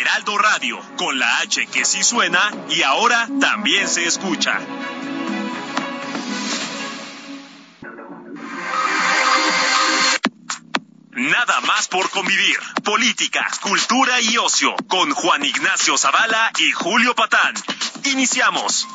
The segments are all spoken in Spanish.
Heraldo Radio, con la H que sí suena y ahora también se escucha. Nada más por convivir. Política, cultura y ocio con Juan Ignacio Zavala y Julio Patán. Iniciamos.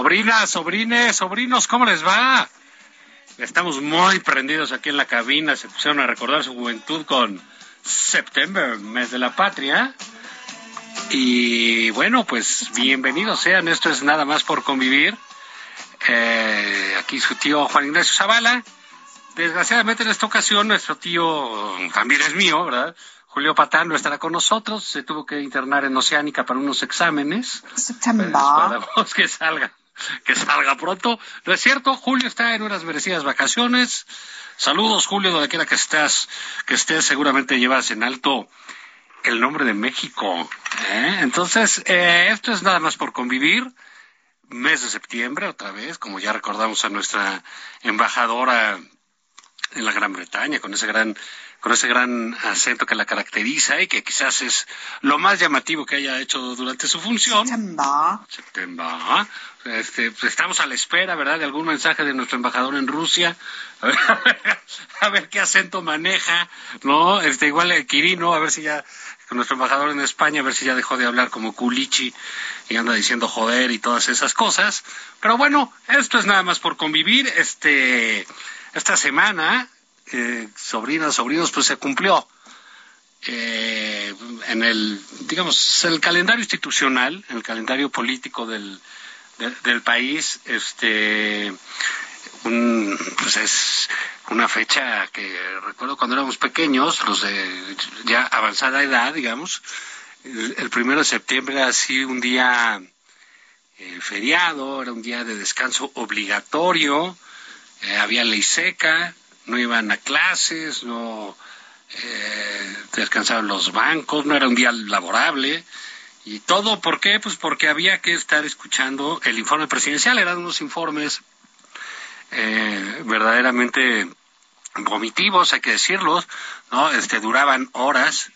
Sobrinas, sobrines, sobrinos, ¿cómo les va? Estamos muy prendidos aquí en la cabina. Se pusieron a recordar su juventud con September, mes de la patria. Y bueno, pues bienvenidos sean. Esto es nada más por convivir. Eh, aquí su tío Juan Ignacio Zavala. Desgraciadamente en esta ocasión nuestro tío también es mío, ¿verdad? Julio Patán no estará con nosotros. Se tuvo que internar en Oceánica para unos exámenes. September. Esperamos que salga que salga pronto. ¿No es cierto? Julio está en unas merecidas vacaciones. Saludos, Julio, donde quiera que estés, que estés, seguramente llevas en alto el nombre de México. ¿eh? Entonces, eh, esto es nada más por convivir. Mes de septiembre, otra vez, como ya recordamos a nuestra embajadora en la Gran Bretaña, con ese gran con ese gran acento que la caracteriza y que quizás es lo más llamativo que haya hecho durante su función. September. September. Este, pues estamos a la espera, ¿verdad?, de algún mensaje de nuestro embajador en Rusia. A ver, qué acento maneja, ¿no? Este, igual el Quirino, a ver si ya, con nuestro embajador en España, a ver si ya dejó de hablar como culichi y anda diciendo joder y todas esas cosas. Pero bueno, esto es nada más por convivir. Este, esta semana eh, sobrinas, sobrinos, pues se cumplió. Eh, en el, digamos, el calendario institucional, en el calendario político del, del país, este, pues es una fecha que recuerdo cuando éramos pequeños, los de ya avanzada edad, digamos, el, primero de septiembre era así un día eh, feriado, era un día de descanso obligatorio, había ley seca, no iban a clases, no eh, descansaban los bancos, no era un día laborable. Y todo, ¿por qué? Pues porque había que estar escuchando el informe presidencial. Eran unos informes eh, verdaderamente vomitivos, hay que decirlos, ¿no? Este, duraban horas,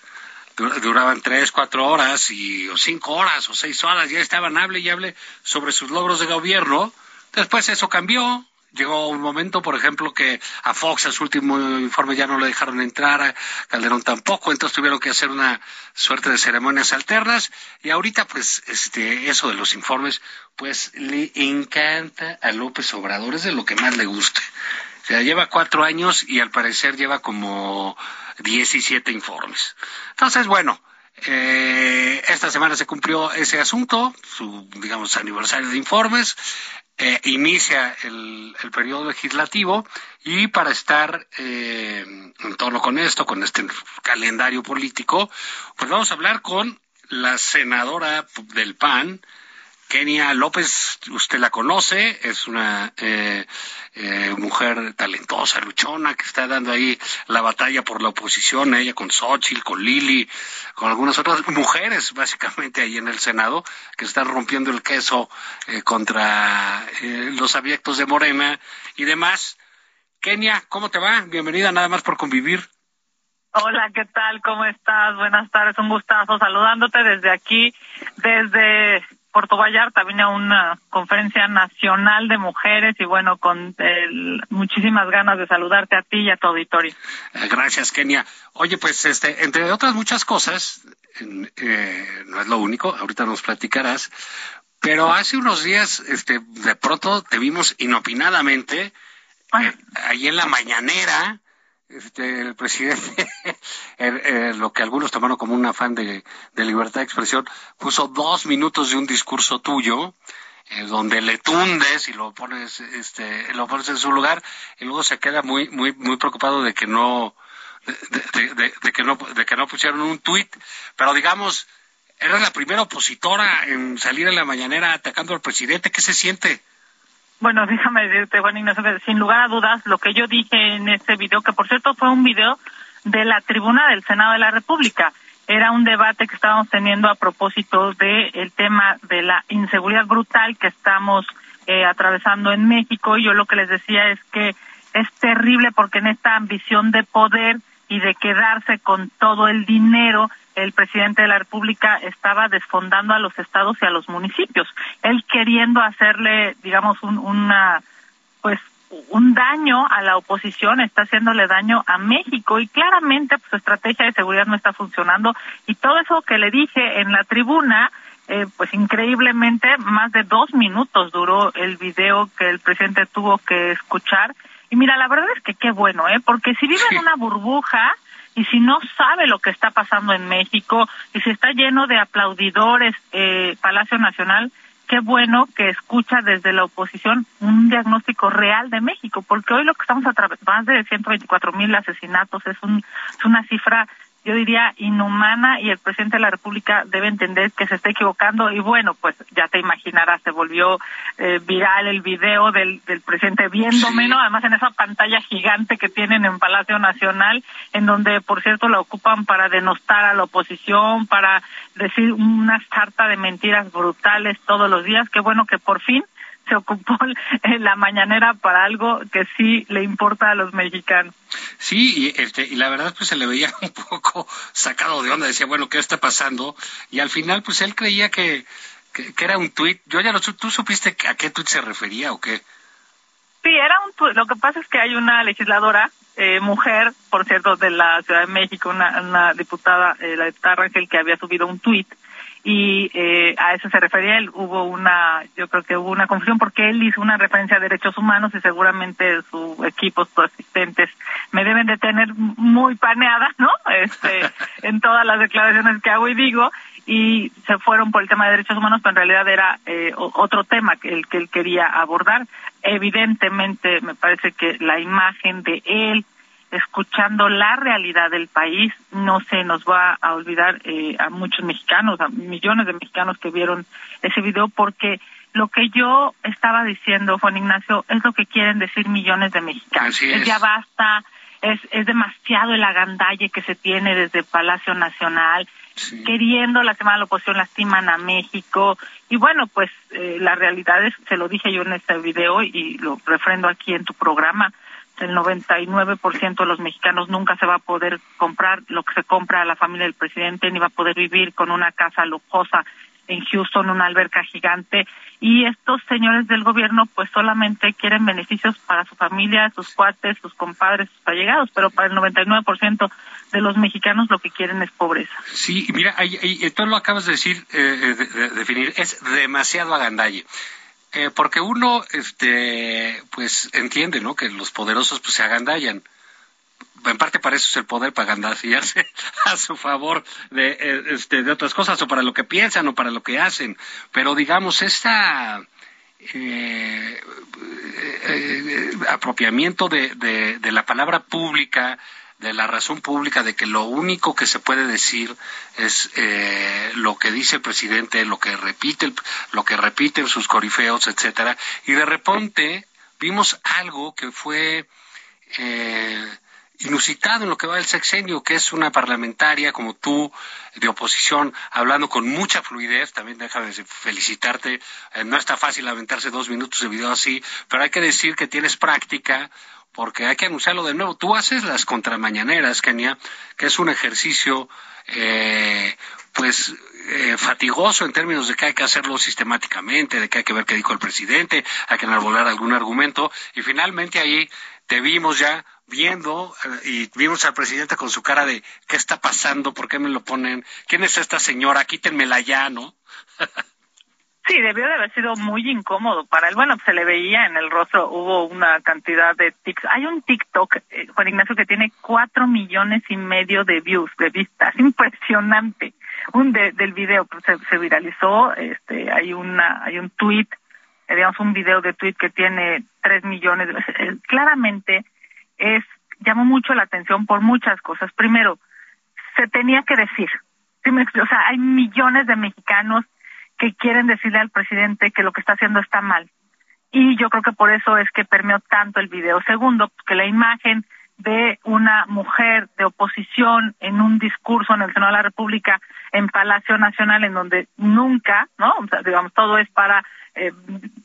duraban tres, cuatro horas, y, o cinco horas, o seis horas, ya estaban hable y hable sobre sus logros de gobierno. Después eso cambió, llegó un momento, por ejemplo, que a Fox en su último informe ya no le dejaron entrar, a Calderón tampoco, entonces tuvieron que hacer una suerte de ceremonias alternas y ahorita pues este eso de los informes pues le encanta a López Obrador, es de lo que más le gusta. O sea, lleva cuatro años y al parecer lleva como 17 informes. Entonces, bueno, eh, esta semana se cumplió ese asunto, su, digamos, aniversario de informes. Eh, inicia el, periodo legislativo y para estar eh, en torno con esto, con este calendario político, pues vamos a hablar con la senadora del PAN, Kenia López, usted la conoce, es una eh, eh, mujer talentosa, luchona, que está dando ahí la batalla por la oposición, ella con Xochitl, con Lili, con algunas otras mujeres, básicamente, ahí en el Senado, que están rompiendo el queso eh, contra los abyectos de Morena y demás. Kenia, ¿cómo te va? Bienvenida nada más por convivir. Hola, ¿qué tal? ¿Cómo estás? Buenas tardes, un gustazo saludándote desde aquí, desde Puerto Vallarta. Vine a una conferencia nacional de mujeres y bueno, con muchísimas ganas de saludarte a ti y a tu auditorio. Eh, gracias, Kenia. Oye, pues este, entre otras muchas cosas, eh, no es lo único, ahorita nos platicarás, pero hace unos días, este, de pronto te vimos inopinadamente eh, ahí en la mañanera, este, el presidente, lo que algunos tomaron como un afán de, libertad de expresión, puso dos minutos de un discurso tuyo, eh, donde le tundes y lo pones, este, lo pones en su lugar, y luego se queda muy, muy, muy preocupado de que no, de, que no, de que no pusieron un tuit, pero digamos, eres la primera opositora en salir en la mañanera atacando al presidente, ¿qué se siente? Bueno, déjame decirte, Juan Ignacio, sin lugar a dudas, lo que yo dije en ese video, que por cierto fue un video de la tribuna del Senado de la República, era un debate que estábamos teniendo a propósito del el tema de la inseguridad brutal que estamos eh, atravesando en México. Y yo lo que les decía es que es terrible porque en esta ambición de poder y de quedarse con todo el dinero, el presidente de la República estaba desfondando a los estados y a los municipios, él queriendo hacerle, digamos, un, una, pues, un daño a la oposición, está haciéndole daño a México y claramente pues, su estrategia de seguridad no está funcionando. Y todo eso que le dije en la tribuna, eh, pues increíblemente más de dos minutos duró el video que el presidente tuvo que escuchar y mira, la verdad es que qué bueno, ¿eh? Porque si vive en una burbuja, y si no sabe lo que está pasando en México y si está lleno de aplaudidores eh, Palacio Nacional, qué bueno que escucha desde la oposición un diagnóstico real de México, porque hoy lo que estamos atravesando, más de 124 mil asesinatos, es, un, es una cifra yo diría, inhumana y el presidente de la República debe entender que se está equivocando y bueno, pues ya te imaginarás, se volvió eh, viral el video del, del presidente viéndome, ¿no? Además en esa pantalla gigante que tienen en Palacio Nacional, en donde, por cierto, la ocupan para denostar a la oposición, para decir una sarta de mentiras brutales todos los días. Qué bueno que por fin se ocupó en la mañanera para algo que sí le importa a los mexicanos. Sí, y, este, y la verdad pues se le veía un poco sacado de onda, decía, bueno, ¿qué está pasando? Y al final pues él creía que, que, era un tuit. Yo ya no, ¿tú supiste a qué tuit se refería o qué? Sí, era un tuit. Lo que pasa es que hay una legisladora, eh, mujer, por cierto, de la Ciudad de México, una, una diputada, eh, la diputada Rangel, que había subido un tuit y eh, a eso se refería él. Hubo una, yo creo que hubo una confusión porque él hizo una referencia a derechos humanos y seguramente su equipo, sus asistentes, me deben de tener muy paneada, ¿no? Este, en todas las declaraciones que hago y digo y se fueron por el tema de derechos humanos, pero en realidad era eh, otro tema que el que él quería abordar. Evidentemente, me parece que la imagen de él escuchando la realidad del país, no se nos va a olvidar eh, a muchos mexicanos, a millones de mexicanos que vieron ese video, porque lo que yo estaba diciendo, Juan Ignacio, es lo que quieren decir millones de mexicanos. es. ya basta, es, es demasiado el agandalle que se tiene desde Palacio Nacional, queriendo lastimar a la oposición, lastiman a México. Y bueno, pues eh, la realidad es, se lo dije yo en este video y lo refrendo aquí en tu programa, el 99% de los mexicanos nunca se va a poder comprar lo que se compra a la familia del presidente, ni va a poder vivir con una casa lujosa en Houston, una alberca gigante. Y estos señores del gobierno pues solamente quieren beneficios para su familia, sus cuates, sus compadres, sus allegados, pero para el 99% de los mexicanos lo que quieren es pobreza. Sí, mira, ahí, tú lo acabas de decir, eh, de, definir, es demasiado agandalle. Eh, porque uno, este, pues entiende, ¿no? Que los poderosos pues se agandallan. En parte para eso es el poder, para agandallarse a su favor de, eh, este, de otras cosas, o para lo que piensan, o para lo que hacen. Pero digamos, esta eh, apropiamiento de, de la palabra pública, de la razón pública de que lo único que se puede decir es eh, lo que dice el presidente, lo que repite, lo que repiten sus corifeos, etcétera, y de repente vimos algo que fue eh, inusitado en lo que va del sexenio, que es una parlamentaria como tú, de oposición, hablando con mucha fluidez. También déjame felicitarte. Eh, no está fácil aventarse dos minutos de video así, pero hay que decir que tienes práctica porque hay que anunciarlo de nuevo. Tú haces las contramañaneras, Kenia, que es un ejercicio, eh, pues, eh, fatigoso en términos de que hay que hacerlo sistemáticamente, de que hay que ver qué dijo el presidente, hay que enarbolar algún argumento, y finalmente ahí te vimos ya viendo eh, y vimos al presidente con su cara de ¿qué está pasando? ¿Por qué me lo ponen? ¿Quién es esta señora? Quítenmela ya, ¿no? Sí, debió de haber sido muy incómodo para él. Bueno, se le veía en el rostro, hubo una cantidad de tics. Hay un TikTok, eh, Juan Ignacio, que tiene cuatro millones y medio de views, de vistas. Impresionante. Un del video pues, se, viralizó. Este, hay una, hay un tweet, eh, digamos un video de tweet que tiene tres millones. Eh, claramente es llamó mucho la atención por muchas cosas. Primero, se tenía que decir. O sea, hay millones de mexicanos que quieren decirle al presidente que lo que está haciendo está mal. Y yo creo que por eso es que permeó tanto el video. Segundo, que la imagen de una mujer de oposición en un discurso en el Senado de la República en Palacio Nacional en donde nunca, ¿no? O sea, digamos, todo es para eh,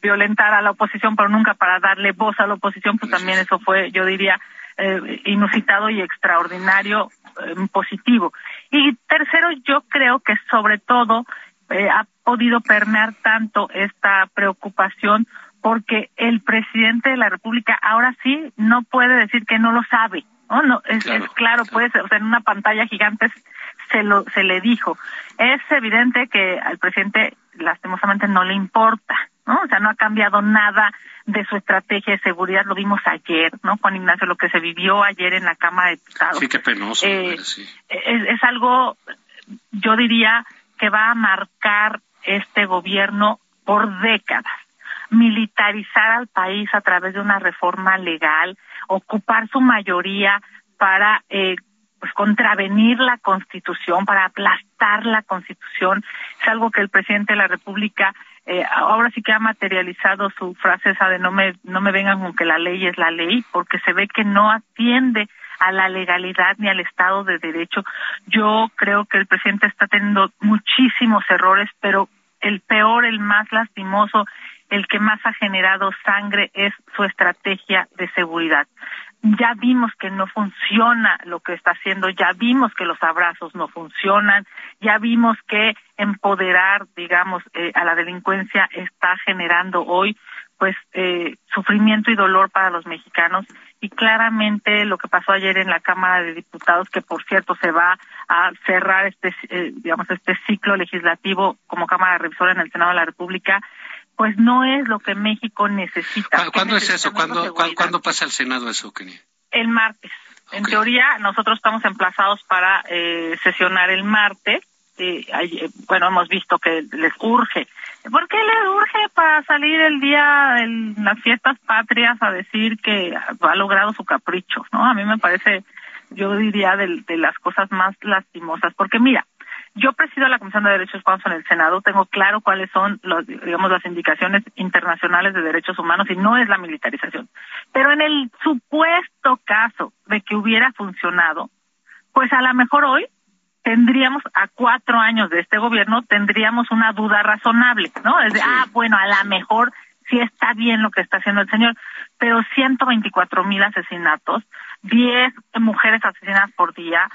violentar a la oposición, pero nunca para darle voz a la oposición, pues también eso fue, yo diría, eh, inusitado y extraordinario, eh, positivo. Y tercero, yo creo que sobre todo ha podido permear tanto esta preocupación porque el presidente de la República ahora sí no puede decir que no lo sabe, ¿no? no es claro, puede ser, o sea, en una pantalla gigante se lo se le dijo. Es evidente que al presidente lastimosamente no le importa, ¿no? O sea, no ha cambiado nada de su estrategia de seguridad, lo vimos ayer, ¿no? Juan Ignacio, lo que se vivió ayer en la Cámara de Diputados. Sí, qué penoso. Eh, es algo, yo diría, que va a marcar este gobierno por décadas. Militarizar al país a través de una reforma legal, ocupar su mayoría para eh, pues contravenir la Constitución, para aplastar la Constitución, es algo que el presidente de la República eh, ahora sí que ha materializado su frase esa de no me no me vengan con que la ley es la ley, porque se ve que no atiende a la legalidad ni al Estado de Derecho. Yo creo que el presidente está teniendo muchísimos errores, pero el peor, el más lastimoso, el que más ha generado sangre es su estrategia de seguridad. Ya vimos que no funciona lo que está haciendo, ya vimos que los abrazos no funcionan, ya vimos que empoderar, digamos, eh, a la delincuencia está generando hoy pues eh, sufrimiento y dolor para los mexicanos y claramente lo que pasó ayer en la Cámara de Diputados que por cierto se va a cerrar este eh, digamos este ciclo legislativo como Cámara Revisora en el Senado de la República pues no es lo que México necesita. ¿Cuándo es eso? ¿Cuándo, ¿Cuándo, pasa el Senado eso, Kenny? El martes. En teoría, nosotros estamos emplazados para eh, sesionar el martes. Eh, bueno, hemos visto que les urge ¿Por qué le urge para salir el día en las fiestas patrias a decir que ha logrado su capricho? ¿no? A mí me parece, yo diría, de, las cosas más lastimosas. Porque mira, yo presido la Comisión de Derechos Humanos en el Senado, tengo claro cuáles son, los, digamos, las indicaciones internacionales de derechos humanos y no es la militarización. Pero en el supuesto caso de que hubiera funcionado, pues a lo mejor hoy tendríamos a cuatro años de este gobierno tendríamos una duda razonable, ¿no? Es de, ah, bueno, a lo mejor sí está bien lo que está haciendo el señor, pero 124 mil asesinatos, 10 mujeres asesinadas por día,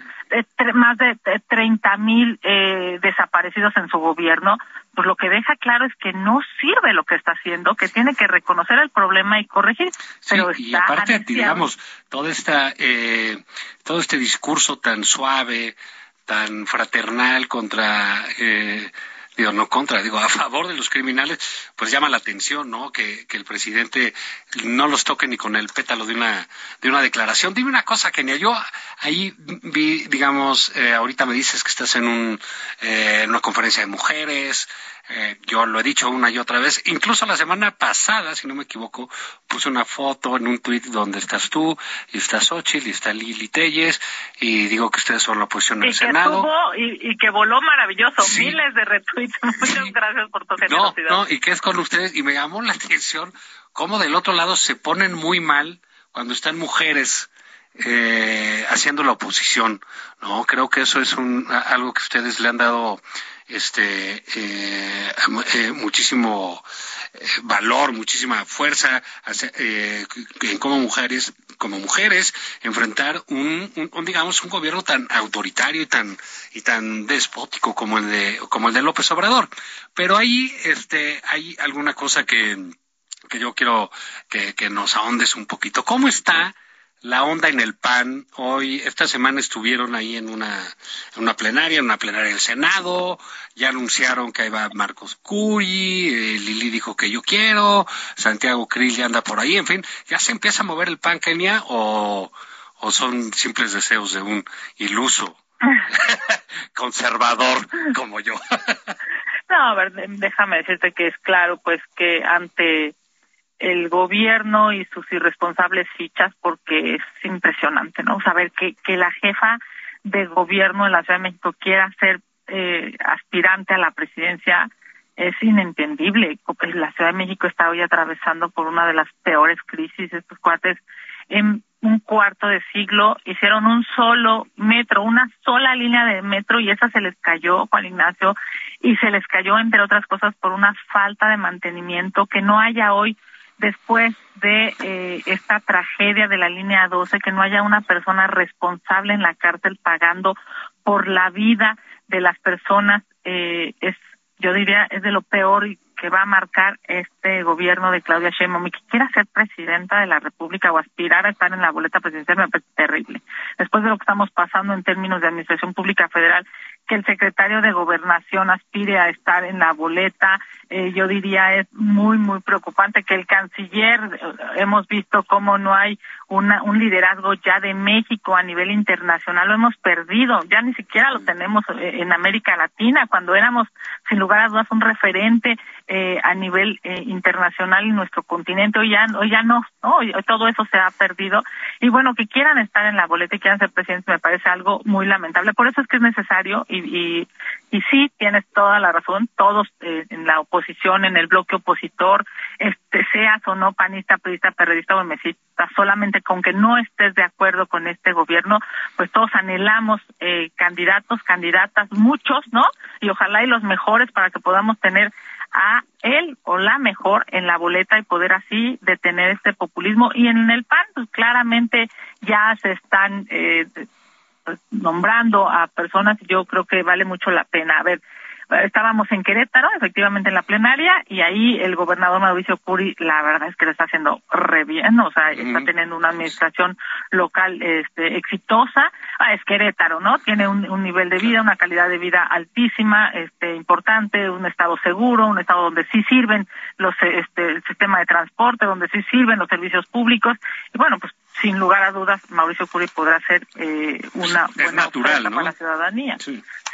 más de 30 mil eh, desaparecidos en su gobierno, pues lo que deja claro es que no sirve lo que está haciendo, que tiene que reconocer el problema y corregir. pero y aparte, digamos, esta, eh, todo este discurso tan suave, tan fraternal contra eh, digo, no contra, digo, a favor de los criminales, pues llama la atención, ¿no? Que, que el presidente no los toque ni con el pétalo de una, de una declaración. Dime una cosa, Kenia, yo ahí vi, digamos, eh, ahorita me dices que estás en un, eh, en una conferencia de mujeres, eh, yo lo he dicho una y otra vez, incluso la semana pasada, si no me equivoco, puse una foto en un tuit donde estás tú, y está Xochitl, y está Lili Telles, y digo que ustedes son la oposición del Senado. y, que voló maravilloso, miles de retweets. Muchas gracias por tu generosidad. No, no, y que es con ustedes, y me llamó la atención cómo del otro lado se ponen muy mal cuando están mujeres eh, haciendo la oposición, ¿no? Creo que eso es un, algo que ustedes le han dado este eh, eh, muchísimo valor, muchísima fuerza en como mujeres, como mujeres, enfrentar un, un, digamos un gobierno tan autoritario y tan y tan despótico como el de como el de López Obrador. Pero ahí este hay alguna cosa que que yo quiero que, que nos ahondes un poquito. ¿Cómo está la onda en el PAN. Hoy, esta semana estuvieron ahí en una, en una plenaria, en una plenaria del Senado, ya anunciaron que ahí va Marcos Curi, eh, Lili dijo que yo quiero, Santiago Krill ya anda por ahí, en fin, ya se empieza a mover el PAN, Kenia, o, o son simples deseos de un iluso conservador como yo. no, a ver, déjame decirte que es claro, pues que ante el gobierno y sus irresponsables fichas porque es impresionante, ¿no? Saber que, que la jefa de gobierno de la Ciudad de México quiera ser eh, aspirante a la presidencia es inentendible. La Ciudad de México está hoy atravesando por una de las peores crisis. Estos cuates en un cuarto de siglo hicieron un solo metro, una sola línea de metro y esa se les cayó, Juan Ignacio, y se les cayó, entre otras cosas, por una falta de mantenimiento que no haya hoy después de eh, esta tragedia de la línea 12, que no haya una persona responsable en la cárcel pagando por la vida de las personas, eh, es, yo diría, es de lo peor que va a marcar este gobierno de Claudia Sheinbaum y que quiera ser presidenta de la República o aspirar a estar en la boleta presidencial me parece terrible. Después de lo que estamos pasando en términos de administración pública federal, que el secretario de Gobernación aspire a estar en la boleta, eh, yo diría es muy, muy preocupante que el canciller, eh, hemos visto cómo no hay una, un liderazgo ya de México a nivel internacional, lo hemos perdido, ya ni siquiera lo tenemos eh, en América Latina, cuando éramos sin lugar a dudas un referente eh, a nivel eh, internacional en nuestro continente, hoy ya, hoy ya no, ¿no? todo eso se ha perdido y bueno, que quieran estar en la boleta y quieran ser presidentes me parece algo muy lamentable, por eso es que es necesario y, y, y sí, tienes toda la razón, todos eh, en la oposición, en el bloque opositor, este seas o no panista, periodista, periodista o mesista, solamente con que no estés de acuerdo con este gobierno, pues todos anhelamos eh, candidatos, candidatas, muchos, ¿no? Y ojalá y los mejores para que podamos tener a él o la mejor en la boleta y poder así detener este populismo. Y en el PAN, pues claramente ya se están eh, pues, nombrando a personas yo creo que vale mucho la pena. A ver, estábamos en Querétaro, efectivamente en la plenaria, y ahí el gobernador Mauricio Curi, la verdad es que lo está haciendo re bien, o sea, está teniendo una administración local este, exitosa. Ah, es Querétaro, ¿no? Tiene un, un, nivel de vida, una calidad de vida altísima, este, importante, un estado seguro, un estado donde sí sirven los, este, el sistema de transporte, donde sí sirven los servicios públicos, y bueno, pues sin lugar a dudas, Mauricio Curi podrá ser eh, una buena natural, para la ciudadanía.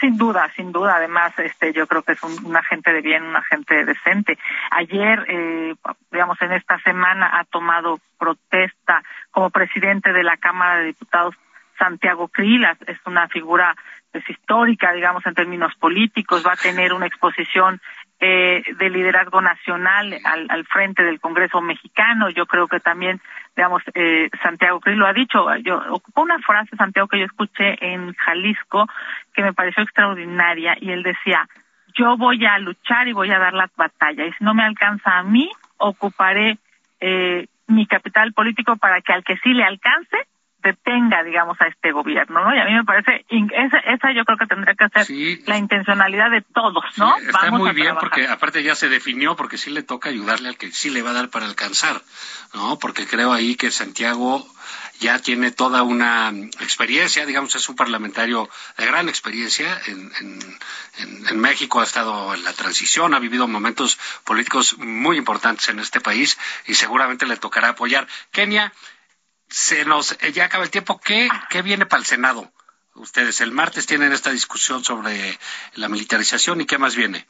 Sin duda, sin duda. Además, este, yo creo que es un, agente de bien, un agente decente. Ayer, eh, digamos, en esta semana ha tomado protesta como presidente de la Cámara de Diputados Santiago Krilas. Es una figura pues, histórica, digamos, en términos políticos. Va a tener una exposición eh, de liderazgo nacional al, al, frente del Congreso mexicano. Yo creo que también, digamos, eh, Santiago Cris lo ha dicho. Yo ocupó una frase, Santiago, que yo escuché en Jalisco que me pareció extraordinaria y él decía, yo voy a luchar y voy a dar la batalla y si no me alcanza a mí, ocuparé eh, mi capital político para que al que sí le alcance detenga, digamos, a este gobierno, ¿no? Y a mí me parece, esa, esa yo creo que tendría que ser la intencionalidad de todos, ¿no? está muy bien porque aparte ya se definió, porque sí le toca ayudarle al que sí le va a dar para alcanzar, ¿no? Porque creo ahí que Santiago ya tiene toda una experiencia, digamos, es un parlamentario de gran experiencia en, en, en, México, ha estado en la transición, ha vivido momentos políticos muy importantes en este país y seguramente le tocará apoyar. Kenia, se nos eh, ya acaba el tiempo. ¿Qué, ¿Qué viene para el Senado? Ustedes el martes tienen esta discusión sobre la militarización y qué más viene.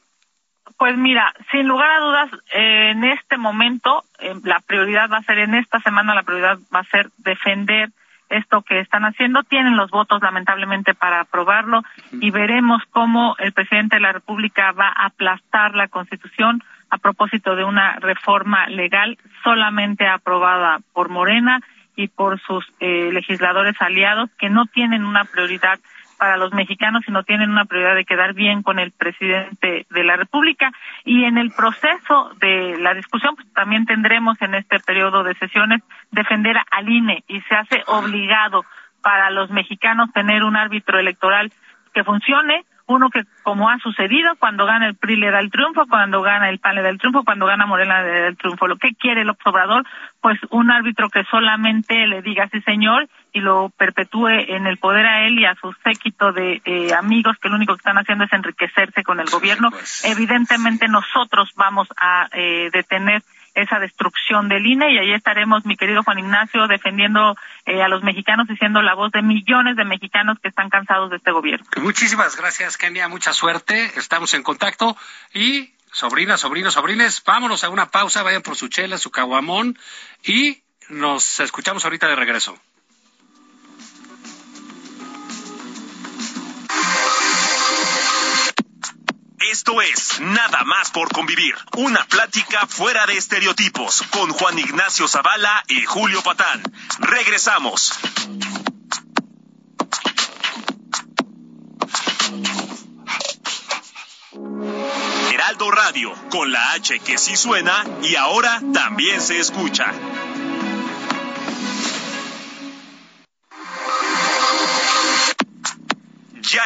Pues mira, sin lugar a dudas, en este momento eh, la prioridad va a ser, en esta semana la prioridad va a ser defender esto que están haciendo. Tienen los votos, lamentablemente, para aprobarlo y veremos cómo el presidente de la República va a aplastar la Constitución a propósito de una reforma legal solamente aprobada por Morena y por sus eh, legisladores aliados que no tienen una prioridad para los mexicanos, sino tienen una prioridad de quedar bien con el presidente de la República. Y en el proceso de la discusión, pues, también tendremos en este periodo de sesiones defender al INE y se hace obligado para los mexicanos tener un árbitro electoral que funcione, uno que como ha sucedido cuando gana el PRI le da el triunfo, cuando gana el PAN le da el triunfo, cuando gana Morena le da el triunfo. Lo que quiere el observador, pues un árbitro que solamente le diga sí señor y lo perpetúe en el poder a él y a su séquito de eh, amigos que lo único que están haciendo es enriquecerse con el gobierno. Pues. Evidentemente nosotros vamos a eh, detener esa destrucción del INE y ahí estaremos, mi querido Juan Ignacio, defendiendo eh, a los mexicanos y siendo la voz de millones de mexicanos que están cansados de este gobierno. Muchísimas gracias, Kenia. Mucha suerte. Estamos en contacto y sobrinas, sobrinos, sobrines, vámonos a una pausa, vayan por su chela, su caguamón y nos escuchamos ahorita de regreso. Esto es Nada más por convivir, una plática fuera de estereotipos con Juan Ignacio Zavala y Julio Patán. Regresamos. Heraldo Radio, con la H que sí suena y ahora también se escucha.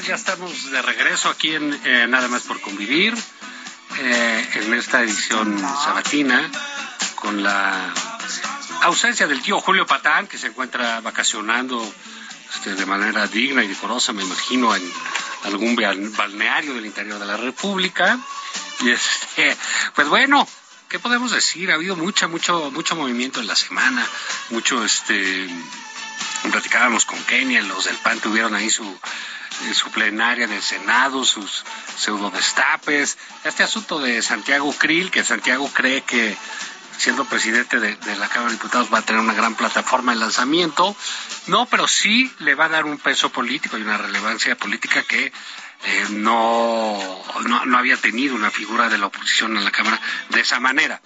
Ya estamos de regreso aquí en eh, Nada más por convivir, eh, en esta edición sabatina, con la ausencia del tío Julio Patán, que se encuentra vacacionando este, de manera digna y decorosa, me imagino, en algún balneario del interior de la República. Y este, pues bueno, ¿qué podemos decir? Ha habido mucha, mucho, mucho movimiento en la semana, mucho, este, platicábamos con Kenia, los del PAN tuvieron ahí su su plenaria del Senado, sus pseudo destapes, este asunto de Santiago Krill, que Santiago cree que siendo presidente de, la Cámara de Diputados va a tener una gran plataforma de lanzamiento. No, pero sí le va a dar un peso político y una relevancia política que eh, no, no, no había tenido una figura de la oposición en la Cámara de esa manera.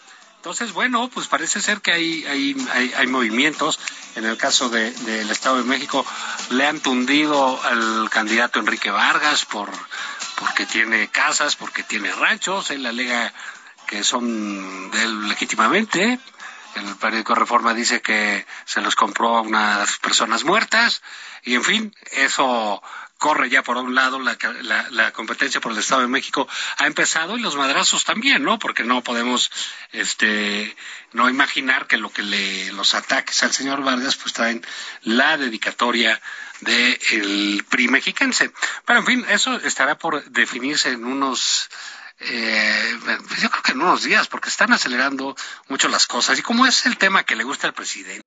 Entonces, bueno, pues parece ser que hay, hay, hay, movimientos. En el caso del Estado de México, le han tundido al candidato Enrique Vargas por porque tiene casas, porque tiene ranchos. Él alega que son de él legítimamente. El periódico Reforma dice que se los compró a unas personas muertas. Y en fin, eso corre ya por un lado, la, la, competencia por el Estado de México ha empezado y los madrazos también, ¿no? Porque no podemos, este, no imaginar que lo que le, los ataques al señor Vargas pues traen la dedicatoria del el PRI mexiquense. Pero en fin, eso estará por definirse en unos eh, pues yo creo que en unos días, porque están acelerando mucho las cosas. Y como es el tema que le gusta al presidente.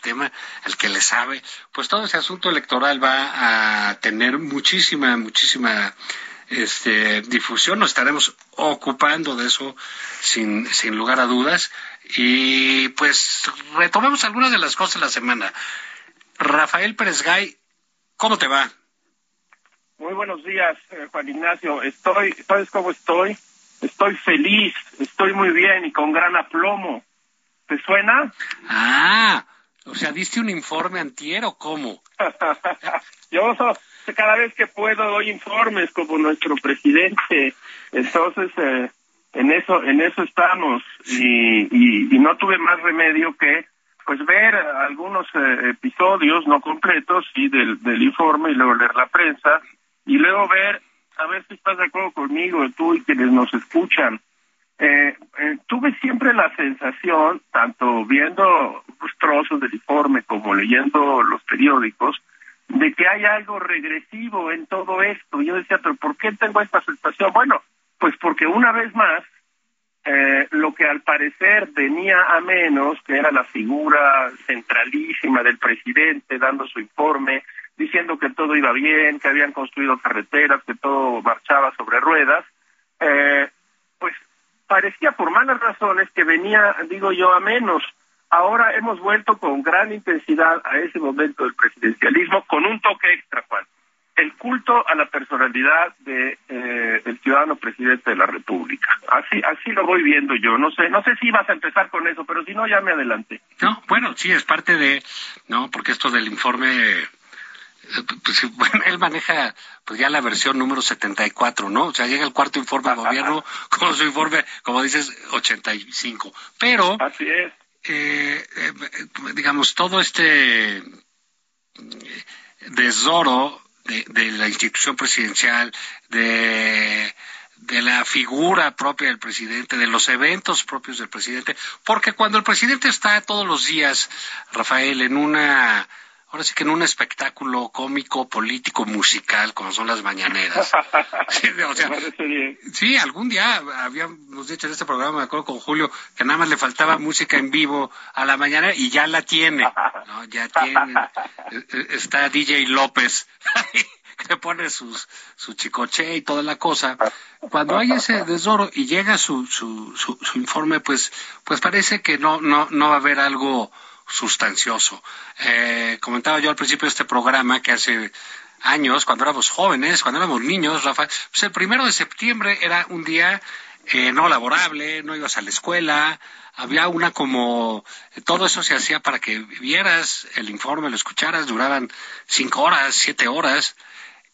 El tema al que le sabe, pues todo ese asunto electoral va a tener muchísima, muchísima este, difusión. Nos estaremos ocupando de eso sin, sin lugar a dudas. Y pues retomemos algunas de las cosas de la semana. Rafael Pérez Gay, ¿cómo te va? Muy buenos días, eh, Juan Ignacio. Estoy, ¿sabes cómo estoy? Estoy feliz, estoy muy bien y con gran aplomo. ¿Te suena? Ah, o sea, ¿diste un informe antier o cómo? Yo cada vez que puedo doy informes como nuestro presidente. Entonces, eh, en eso en eso estamos y, y, no tuve más remedio que pues ver algunos eh, episodios no completos y del, del informe y luego leer la prensa y luego ver a ver si estás de acuerdo conmigo tú y quienes nos escuchan eh, eh, tuve siempre la sensación tanto viendo los trozos del informe como leyendo los periódicos de que hay algo regresivo en todo esto. Yo decía pero por qué tengo esta sensación bueno pues porque una vez más, eh, lo que al parecer venía a menos, que era la figura centralísima del presidente dando su informe, diciendo que todo iba bien, que habían construido carreteras, que todo marchaba sobre ruedas, eh, parecía por malas razones que venía, digo yo, a menos. Ahora hemos vuelto con gran intensidad a ese momento del presidencialismo con un toque extra, Juan el culto a la personalidad de eh, el ciudadano presidente de la República. Así así lo voy viendo yo. No sé no sé si vas a empezar con eso, pero si no ya me adelanté. No, bueno, sí es parte de no, porque esto del informe pues, bueno, él maneja pues ya la versión número 74, ¿no? O sea, llega el cuarto informe de gobierno con su informe, como dices, 85. Pero Así es. Eh, digamos todo este desoro de, la institución presidencial, de, de la figura propia del presidente, de los eventos propios del presidente, porque cuando el presidente está todos los días, Rafael, en una ahora sí que en un espectáculo cómico, político, musical, como son las mañaneras. Sí, algún día habíamos dicho en este programa, me acuerdo con Julio, que nada más le faltaba música en vivo a la mañana y ya la tiene. ¿no? Ya tiene. Está DJ López. que pone sus, su chicoche y toda la cosa. Cuando hay ese desoro y llega su, su, su, su informe, pues, pues parece que no, no, no va a haber algo sustancioso. Eh, comentaba yo al principio de este programa que hace años, cuando éramos jóvenes, cuando éramos niños, Rafa, pues el primero de septiembre era un día eh, no laborable, no ibas a la escuela, había una como, todo eso se hacía para que vieras el informe, lo escucharas, duraban cinco horas, siete horas.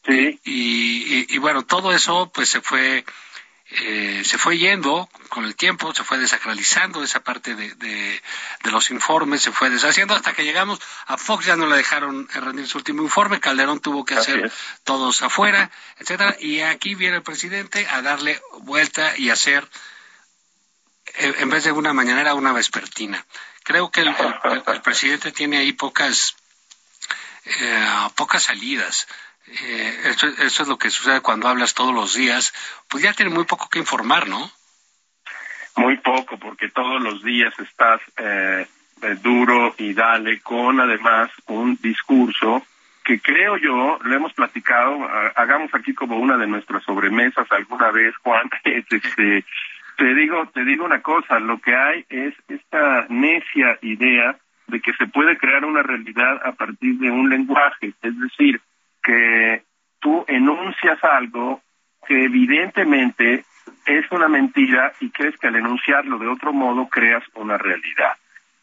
Sí. Y, y, bueno, todo eso pues se fue eh, se fue yendo con el tiempo, se fue desacralizando esa parte de, de, los informes, se fue deshaciendo hasta que llegamos a Fox, ya no le dejaron rendir su último informe, Calderón tuvo que hacer todos afuera, etcétera, y aquí viene el presidente a darle vuelta y hacer, en vez de una mañanera, una vespertina. Creo que el, presidente tiene ahí pocas, eh, pocas salidas. Eh, eso, es lo que sucede cuando hablas todos los días, pues ya tiene muy poco que informar, ¿no? Muy poco, porque todos los días estás eh, duro y dale con además un discurso que creo yo, lo hemos platicado, hagamos aquí como una de nuestras sobremesas alguna vez, Juan, este, te digo, te digo una cosa, lo que hay es esta necia idea de que se puede crear una realidad a partir de un lenguaje, es decir, que tú enuncias algo que evidentemente es una mentira y crees que al enunciarlo de otro modo creas una realidad.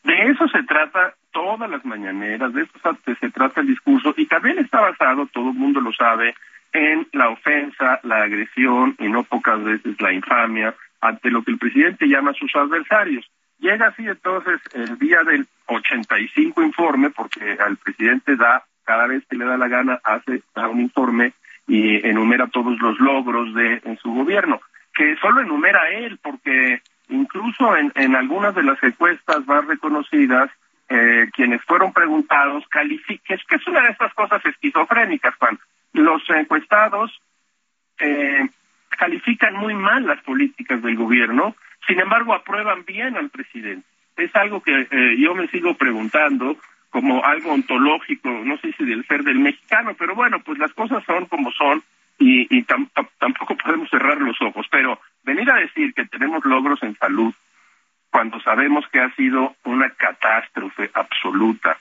De eso se trata todas las mañaneras, de eso se trata el discurso y también está basado, todo el mundo lo sabe, en la ofensa, la agresión y no pocas veces la infamia ante lo que el presidente llama a sus adversarios. Llega así entonces el día del 85 informe, porque al presidente da cada vez que le da la gana hace un informe y enumera todos los logros de su gobierno, que solo enumera él, porque incluso en, en algunas de las encuestas más reconocidas, eh, quienes fueron preguntados, califiquen, que es una de estas cosas esquizofrénicas, Juan. Los encuestados eh, califican muy mal las políticas del gobierno, sin embargo aprueban bien al presidente. Es algo que eh, yo me sigo preguntando, como algo ontológico, no sé si del ser del mexicano, pero bueno, pues las cosas son como son y, y tampoco podemos cerrar los ojos. Pero venir a decir que tenemos logros en salud cuando sabemos que ha sido una catástrofe absoluta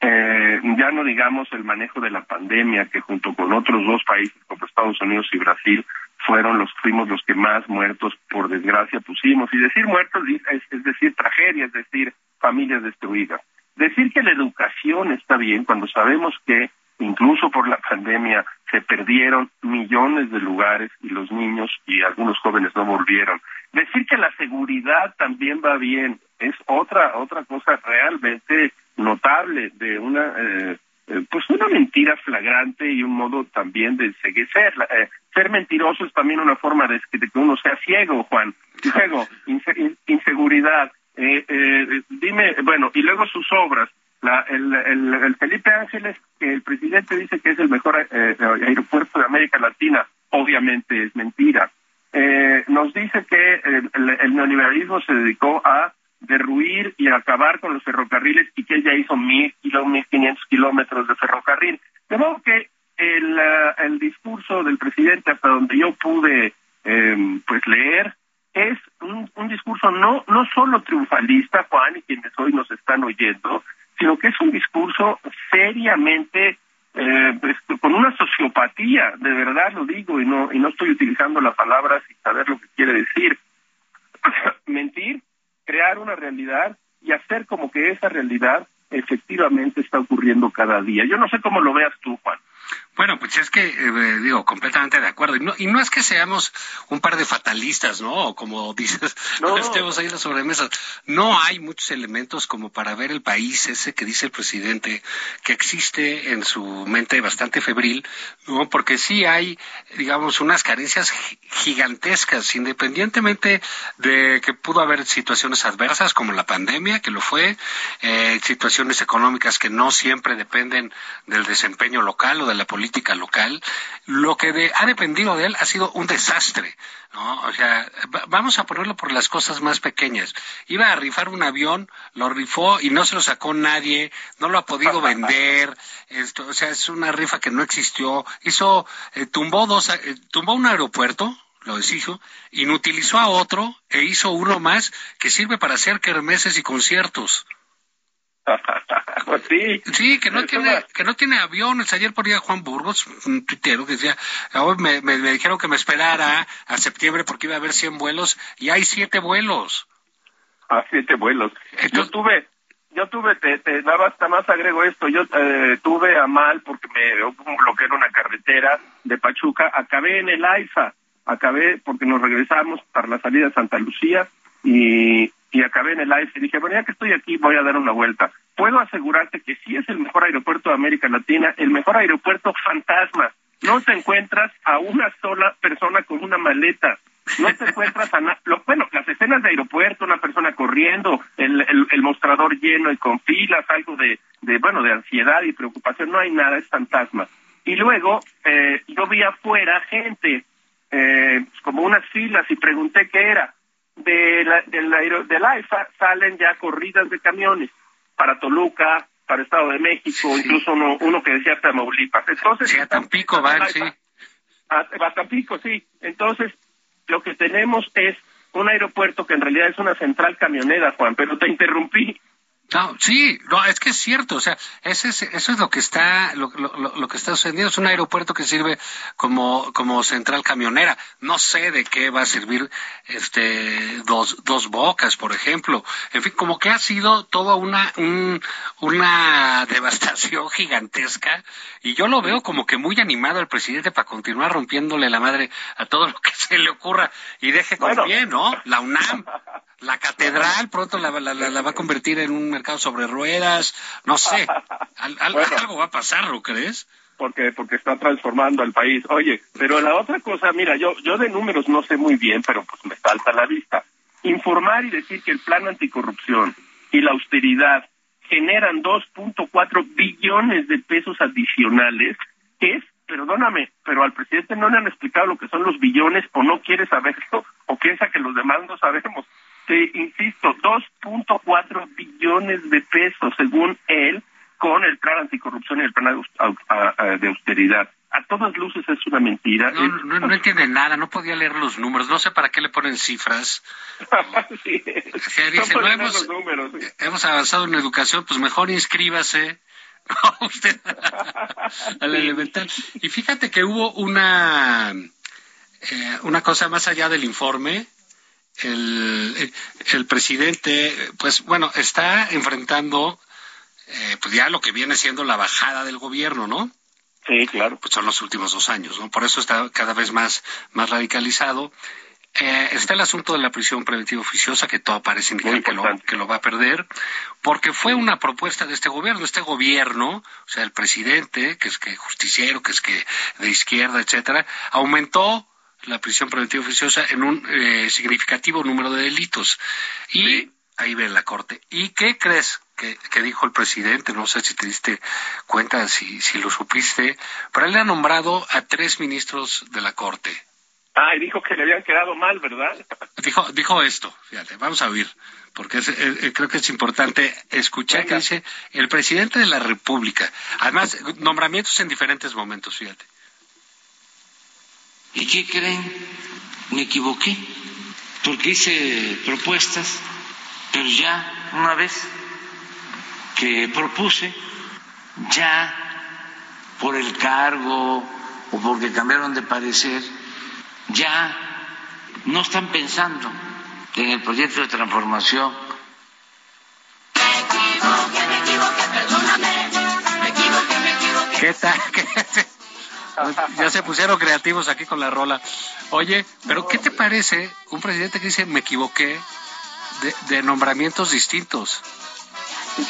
eh, ya no digamos el manejo de la pandemia, que junto con otros dos países como Estados Unidos y Brasil fueron los fuimos los que más muertos por desgracia pusimos y decir muertos es, es decir tragedia, es decir familias destruidas. Decir que la educación está bien cuando sabemos que incluso por la pandemia se perdieron millones de lugares y los niños y algunos jóvenes no volvieron. Decir que la seguridad también va bien es otra otra cosa realmente notable de una eh, eh, pues una mentira flagrante y un modo también de seguir ser eh, ser mentiroso es también una forma de, que uno sea ciego Juan ciego inseguridad dime bueno y luego sus obras la, el, el, Felipe Ángeles, que el presidente dice que es el mejor eh, aeropuerto de América Latina, obviamente es mentira. Eh, nos dice que el, neoliberalismo se dedicó a derruir y acabar con los ferrocarriles y que él ya hizo mil, mil quinientos kilómetros de ferrocarril. De modo que el, eh, el discurso del presidente, hasta donde yo pude eh, pues leer, es un, un discurso no, no solo triunfalista, Juan, y quienes hoy nos están oyendo, sino que es un discurso seriamente eh, pues, con una sociopatía, de verdad lo digo y no y no estoy utilizando la palabra sin saber lo que quiere decir. Mentir, crear una realidad y hacer como que esa realidad efectivamente está ocurriendo cada día. Yo no sé cómo lo veas tú, Juan. Bueno, pues es que, eh, digo, completamente de acuerdo. Y no, y no es que seamos un par de fatalistas, ¿no? Como dices, no, estemos ahí en la sobremesa. No hay muchos elementos como para ver el país ese que dice el presidente, que existe en su mente bastante febril, ¿no? Porque sí hay, digamos, unas carencias gigantescas, independientemente de que pudo haber situaciones adversas como la pandemia, que lo fue, eh, situaciones económicas que no siempre dependen del desempeño local o de la política local, lo que ha dependido de él ha sido un desastre. ¿no? O sea, vamos a ponerlo por las cosas más pequeñas. Iba a rifar un avión, lo rifó y no se lo sacó nadie, no lo ha podido vender, esto, o sea, es una rifa que no existió. Hizo, eh, tumbó dos, eh, tumbó un aeropuerto, lo deshizo, inutilizó a otro e hizo uno más que sirve para hacer kermeses y conciertos. Sí, sí, que no tiene, que no tiene aviones. Ayer ponía Juan Burgos, un tuitero, que decía, hoy me, me, dijeron que me esperara a septiembre porque iba a haber 100 vuelos y hay siete vuelos. Ah, siete vuelos. yo tuve, yo tuve, te, te daba hasta más agrego esto, yo eh, tuve a mal porque me bloqueé una carretera de Pachuca, acabé en el AIFA, acabé porque nos regresamos para la salida de Santa Lucía y y acabé en el AIFA y dije, bueno, ya que estoy aquí voy a dar una vuelta. Puedo asegurarte que sí es el mejor aeropuerto de América Latina, el mejor aeropuerto fantasma. No te encuentras a una sola persona con una maleta. No te encuentras a nada. Bueno, las escenas de aeropuerto, una persona corriendo, el, el, mostrador lleno y con filas, algo de, de, bueno, de ansiedad y preocupación, no hay nada, es fantasma. Y luego eh, yo vi afuera gente, eh, como unas filas, y pregunté qué era de la, del, del AIFA salen ya corridas de camiones para Toluca, para Estado de México, incluso uno, uno que decía Tamaulipas. Entonces, sí, a Tampico van, sí. A, a Tampico, sí. Entonces, lo que tenemos es un aeropuerto que en realidad es una central camionera, Juan, pero te interrumpí. No, sí, no, es que es cierto, o sea, ese es, eso es lo que está, lo, lo, que está sucediendo, es un aeropuerto que sirve como, como central camionera. No sé de qué va a servir este dos, dos bocas, por ejemplo. En fin, como que ha sido toda una, un, una devastación gigantesca, y yo lo veo como que muy animado el presidente para continuar rompiéndole la madre a todo lo que se le ocurra y deje con bien, ¿no? La UNAM. La catedral pronto la, la, va a convertir en un mercado sobre ruedas, no sé. algo va a pasar, ¿lo crees? Porque, porque está transformando al país. Oye, pero la otra cosa, mira, yo, yo de números no sé muy bien, pero pues me falta la vista. Informar y decir que el plan anticorrupción y la austeridad generan 2.4 billones de pesos adicionales es, perdóname, pero al presidente no le han explicado lo que son los billones o no quiere saberlo o piensa que los demás no sabemos insisto, 2.4 billones de pesos, según él, con el plan anticorrupción y el plan de austeridad. A todas luces es una mentira. No, no, entiende nada, no podía leer los números, no sé para qué le ponen cifras. sí. hemos, hemos avanzado en educación, pues mejor inscríbase usted al elemental. Y fíjate que hubo una, eh, una cosa más allá del informe. El, el presidente, pues bueno, está enfrentando eh, pues ya lo que viene siendo la bajada del gobierno, ¿no? Sí, claro. Pues son los últimos dos años, ¿no? Por eso está cada vez más, más radicalizado. Eh, está el asunto de la prisión preventiva oficiosa, que todo parece indicar que lo, que lo va a perder, porque fue una propuesta de este gobierno. Este gobierno, o sea, el presidente, que es que justiciero, que es que de izquierda, etcétera, aumentó la prisión preventiva oficiosa en un eh, significativo número de delitos. Y ahí ve la corte. ¿Y qué crees? que, dijo el presidente, no sé si te diste cuenta, si, si lo supiste, pero él ha nombrado a tres ministros de la Corte. Ah, y dijo que le habían quedado mal, ¿verdad? Dijo, dijo esto, fíjate, vamos a oír, porque creo que es importante escuchar que dice el presidente de la República. Además, nombramientos en diferentes momentos, fíjate. ¿Y qué creen? Me equivoqué, porque hice propuestas, pero ya una vez que propuse, ya por el cargo o porque cambiaron de parecer, ya no están pensando en el proyecto de transformación. ¿Qué tal? ya se pusieron creativos aquí con la rola. Oye, pero ¿qué te parece un presidente que dice me equivoqué de, de nombramientos distintos?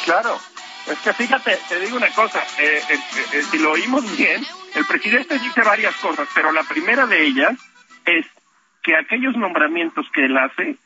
Claro. Es que fíjate, te digo una cosa, eh, eh, eh, si lo oímos bien, el presidente dice varias cosas, pero la primera de ellas es que aquellos nombramientos que él hace,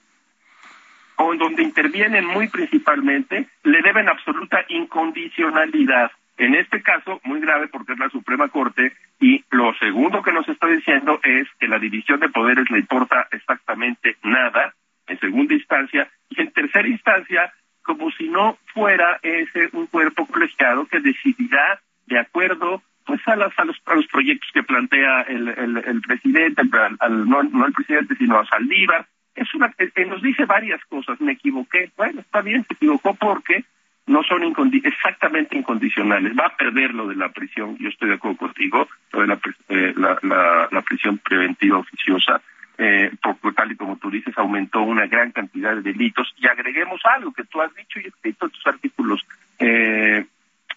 o en donde intervienen muy principalmente, le deben absoluta incondicionalidad. En este caso, muy grave porque es la Suprema Corte, y lo segundo que nos está diciendo es que la división de poderes le importa exactamente nada, en segunda instancia, y en tercera instancia, como si no fuera ese un cuerpo colegiado que decidirá de acuerdo pues a, las, a, los, proyectos que plantea el, el, presidente, al, no, no el presidente, sino a Saldívar. Es una, eh, eh, nos dice varias cosas, me equivoqué. Bueno, está bien, se equivocó porque no son exactamente incondicionales. Va a perder lo de la prisión, yo estoy de acuerdo contigo, lo de la, eh, la, prisión preventiva oficiosa eh, porque tal y como tú dices, aumentó una gran cantidad de delitos. Y agreguemos algo que tú has dicho y escrito en tus artículos. Eh,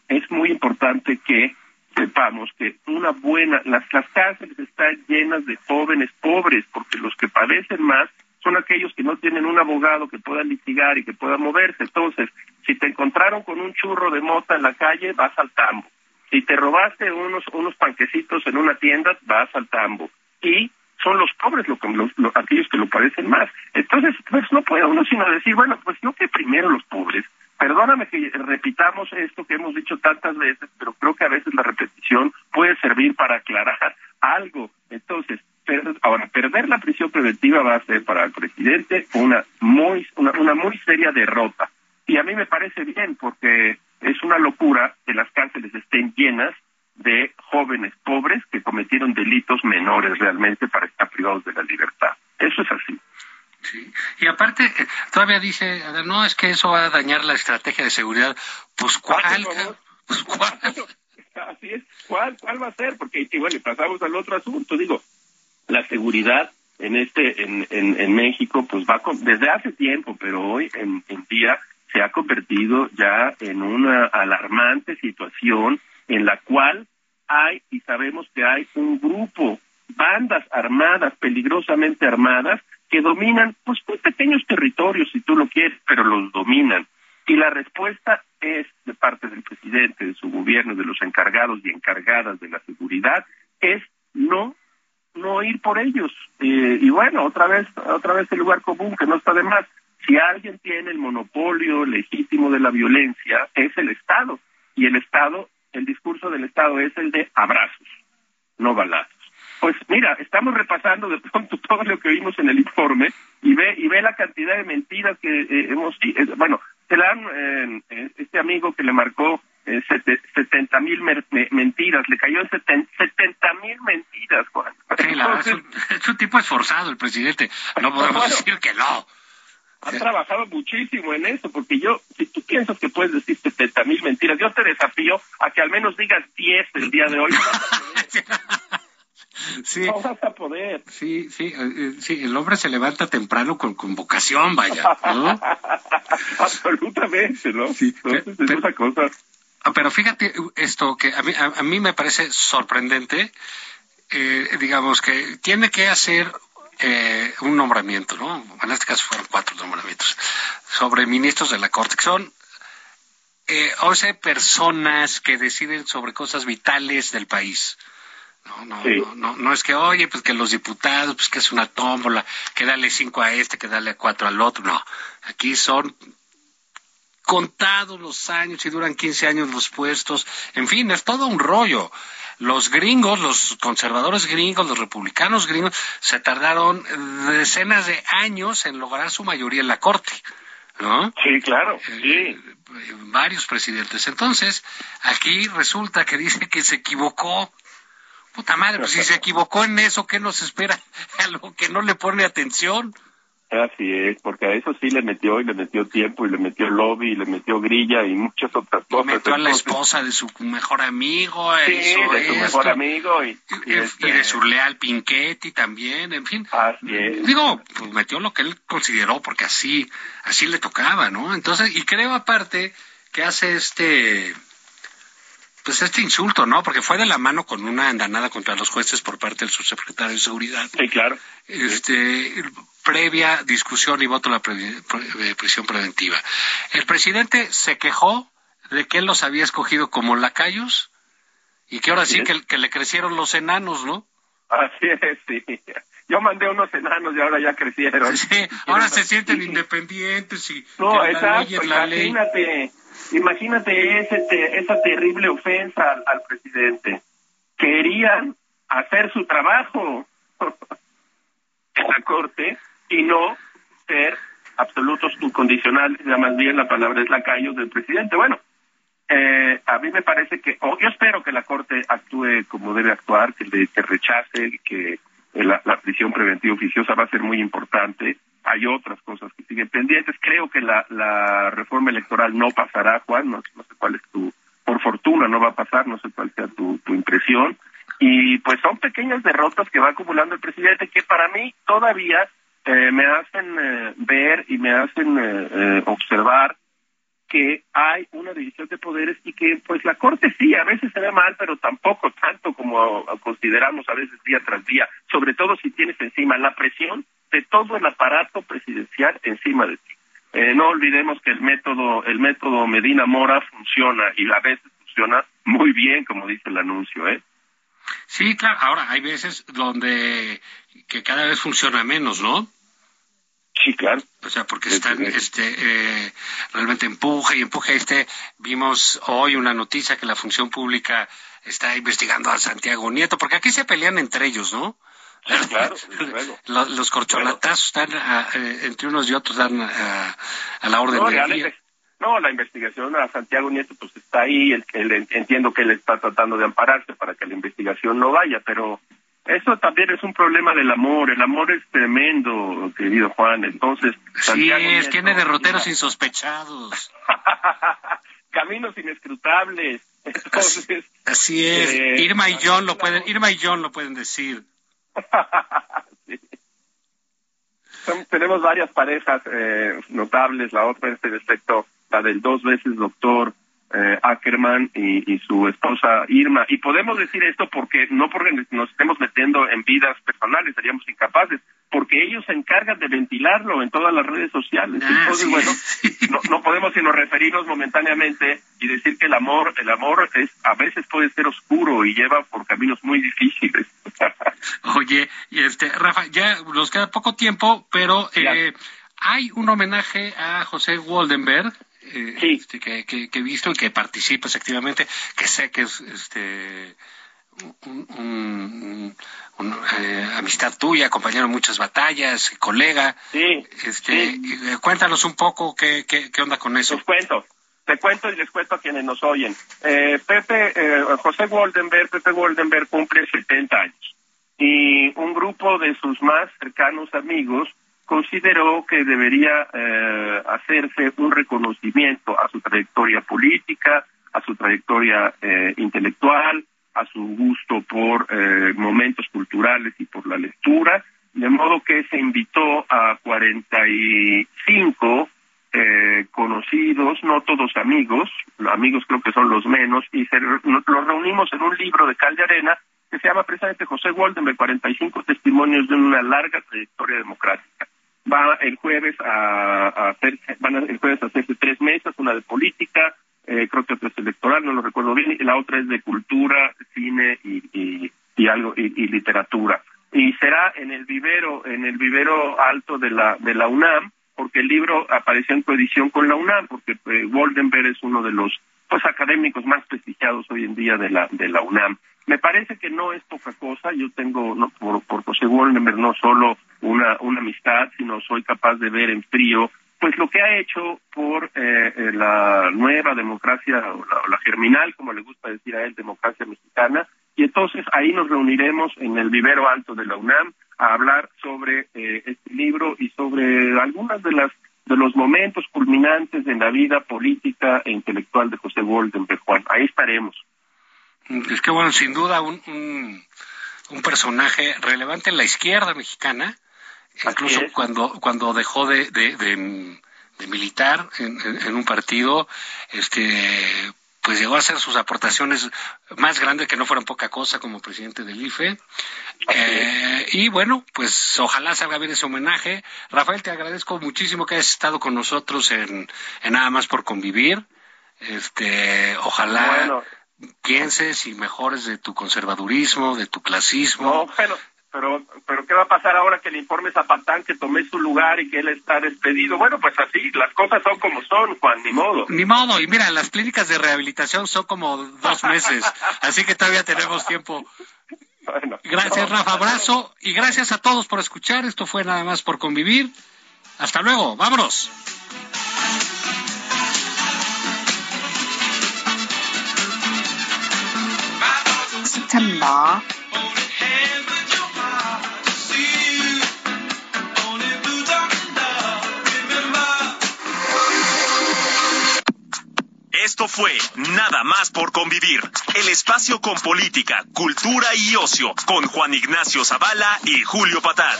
es muy importante que sepamos que una buena, las, las cárceles están llenas de jóvenes pobres, porque los que padecen más son aquellos que no tienen un abogado que pueda litigar y que pueda moverse. Entonces, si te encontraron con un churro de mota en la calle, vas al tambo. Si te robaste unos, unos panquecitos en una tienda, vas al tambo. Y son los pobres lo, aquellos que lo padecen más. Entonces, pues no puede uno sino decir, bueno, pues no que primero los pobres. Perdóname que repitamos esto que hemos dicho tantas veces, pero creo que a veces la repetición puede servir para aclarar algo. Entonces, ahora, perder la prisión preventiva va a ser para el presidente una muy, una, una muy seria derrota. Y a mí me parece bien porque es una locura que las cárceles estén llenas de jóvenes pobres que cometieron delitos menores realmente para estar privados de la libertad. Eso es así. Sí. Y aparte, eh, todavía dice, no, es que eso va a dañar la estrategia de seguridad. Pues cuál, pues, ¿cuál? Así es, ¿cuál, cuál va a ser? Porque igual le pasamos al otro asunto, digo, la seguridad en este, en, en, México, pues va desde hace tiempo, pero hoy en, en día se ha convertido ya en una alarmante situación en la cual hay y sabemos que hay un grupo, bandas armadas, peligrosamente armadas, que dominan pues muy pequeños territorios, si tú lo quieres, pero los dominan. Y la respuesta es de parte del presidente, de su gobierno, de los encargados y encargadas de la seguridad, es no no ir por ellos. Eh, y bueno, otra vez, otra vez el lugar común que no está de más. Si alguien tiene el monopolio legítimo de la violencia, es el Estado. Y el Estado el discurso del Estado es el de abrazos, no balazos. Pues mira, estamos repasando de pronto todo lo que vimos en el informe y ve y ve la cantidad de mentiras que eh, hemos eh, bueno, se la dan eh, este amigo que le marcó setenta mil mentiras, le cayó setenta mil mentiras, Juan. es, un, tipo esforzado el presidente, no podemos decir que no. Han trabajado muchísimo en eso, porque yo, si tú piensas que puedes decir 70 mil mentiras, yo te desafío a que al menos digas 10 el día de hoy. Sí. No vas a poder. Sí, sí, eh, sí, el hombre se levanta temprano con, con vocación, vaya, ¿no? Absolutamente, ¿no? Sí, Entonces, pero- es una cosa. Ah, Pero fíjate esto que a mí, a, a mí me parece sorprendente, eh, digamos que tiene que hacer eh, un nombramiento, ¿no? En este caso fueron cuatro nombramientos sobre ministros de la Corte, que son eh, 11 personas que deciden sobre cosas vitales del país. No, no, Sí. no, no, no es que, oye, pues que los diputados, pues que es una tómbola, que dale cinco a este, que dale cuatro al otro. No, aquí son contados los años y duran 15 años los puestos. En fin, es todo un rollo. Los gringos, los conservadores gringos, los republicanos gringos, se tardaron decenas de años en lograr su mayoría en la corte, ¿no? Sí, claro, sí. Eh, varios presidentes. Entonces, aquí resulta que dice que se equivocó. Puta madre, pues si se equivocó en eso, ¿qué nos espera? A lo que no le pone atención. Así es, porque a eso sí le metió y le metió tiempo y le metió lobby y le metió grilla y muchas otras Y cosas. metió a la esposa de su mejor amigo, Sí, hizo de su esto, mejor amigo y, y, y y este, de su leal Pinchetti también, en fin. Así es. Digo, pues metió lo que él consideró porque así, así le tocaba, ¿no? Entonces, y creo aparte que hace este, pues este insulto, ¿no? Porque fue de la mano con una andanada contra los jueces por parte del subsecretario de Seguridad. Sí, claro. Este, previa discusión y voto a la pre- pre- eh, prisión preventiva. El presidente se quejó de que él los había escogido como lacayos y que ahora sí Así que, que le crecieron los enanos, ¿no? Así es, sí. Yo mandé unos enanos y ahora ya crecieron. Sí, ahora se sienten independientes y No, exacto. la ley. Imagínate, imagínate ese te- esa terrible ofensa al, presidente. Querían hacer su trabajo en la corte y no ser absolutos incondicionales, ya más bien la palabra es lacayos del presidente. Bueno, eh, a mí me parece que, o yo espero que la Corte actúe como debe actuar, que, le, que rechace, que la, la prisión preventiva oficiosa va a ser muy importante. Hay otras cosas que siguen pendientes. Creo que la, la reforma electoral no pasará, Juan, no, no sé cuál es tu, por fortuna no va a pasar, no sé cuál sea tu, impresión. Y pues son pequeñas derrotas que va acumulando el presidente que para mí todavía eh, me hacen eh, ver y me hacen eh, eh, observar que hay una división de poderes y que pues la corte sí a veces se ve mal pero tampoco tanto como consideramos a veces día tras día sobre todo si tienes encima la presión de todo el aparato presidencial encima de ti Eh, no olvidemos que el método el método Medina Mora funciona y a veces funciona muy bien como dice el anuncio eh Sí, claro. Ahora, hay veces donde que cada vez funciona menos, ¿no? sí claro O sea, porque están este, eh, realmente empuje y empuje. Este, vimos hoy una noticia que la función pública está investigando a Santiago Nieto, porque aquí se pelean entre ellos, ¿no? Sí, claro, desde luego. Lo- Los corcholatazos están eh, entre unos y otros dan ah, a la orden No, del día. no, la investigación a Santiago Nieto pues está ahí, el, el- entiendo que él está tratando de ampararse para que la investigación no vaya, pero eso también es un problema del amor, el amor es tremendo, querido Juan, entonces... Sí, es, Nieto- tiene derroteros insospechados. Caminos inescrutables, entonces... Así es. Eh, Irma y John lo pueden, Irma y John lo pueden decir. Tenemos varias parejas eh, notables, la otra en efecto la del dos veces doctor eh, Ackerman y, y su esposa Irma. Y podemos decir esto porque no porque nos estemos metiendo en vidas personales, seríamos incapaces, porque ellos se encargan de ventilarlo en todas las redes sociales. Ah, Entonces, sí. bueno, no, no podemos sino referirnos momentáneamente y decir que el amor, el amor es a veces puede ser oscuro y lleva por caminos muy difíciles. Oye, y este, Rafa, ya nos queda poco tiempo, pero eh, hay un homenaje a José Waldenberg. Eh, Sí. este, que, que, que he visto y que participas activamente, que sé que es este un, un- un, eh, amistad tuya, compañero en muchas batallas, colega. Sí, Este, sí. eh, cuéntanos un poco qué, qué, qué onda con eso. Les cuento, te cuento y les cuento a quienes nos oyen. Eh, Pepe, eh, José Goldenberg, Pepe Goldenberg cumple 70 años y un grupo de sus más cercanos amigos consideró que debería eh, hacerse un reconocimiento a su trayectoria política, a su trayectoria eh, intelectual, a su gusto por eh, momentos culturales y por la lectura, de modo que se invitó a 45 eh, conocidos, no todos amigos, amigos creo que son los menos, y se, los reunimos en un libro de Cal de Arena que se llama precisamente José Waldenberg, 45 testimonios de una larga trayectoria democrática. Va el jueves a, hacer, van el jueves a hacerse tres mesas, una de política, eh, creo que otra es electoral, no lo recuerdo bien, y la otra es de cultura, cine y, y, algo y, literatura. Y será en el vivero, en el vivero alto de la de la UNAM, porque el libro apareció en coedición con la UNAM, porque eh, Goldenberg es uno de los pues académicos más hoy en día de la de la UNAM. Me parece que no es poca cosa. Yo tengo no, por, por José Goldenberg no solo una una amistad, sino soy capaz de ver en frío pues lo que ha hecho por eh, eh, la nueva democracia o la, germinal, como le gusta decir a él, democracia mexicana, y entonces ahí nos reuniremos en el vivero alto de la UNAM a hablar sobre eh, este libro y sobre algunas de las de los momentos culminantes de la vida política e intelectual de José Goldenberg, Juan. Ahí estaremos. Es que bueno, sin duda un, un personaje relevante en la izquierda mexicana, incluso cuando cuando dejó de, de, militar en, un partido este pues llegó a hacer sus aportaciones más grandes que no fueran poca cosa como presidente del IFE. Eh, y bueno, pues ojalá salga bien ese homenaje. Rafael, te agradezco muchísimo que hayas estado con nosotros en, Nada más por convivir. Este, ojalá pienses y mejores de tu conservadurismo, de tu clasismo. No, pero, pero ¿qué va a pasar ahora que le informes a Patán que tomé su lugar y que él está despedido? Bueno, pues así, las cosas son como son, Juan, ni modo. Ni modo, y mira, las clínicas de rehabilitación son como dos meses, así que todavía tenemos tiempo. gracias, Rafa, abrazo, y gracias a todos por escuchar, esto fue nada más por convivir. Hasta luego, vámonos. September Esto fue Nada más por convivir, el espacio con política, cultura y ocio, con Juan Ignacio Zavala y Julio Patal.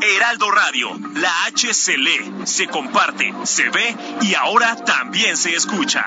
Heraldo Radio, la H se lee, se comparte, se ve y ahora también se escucha.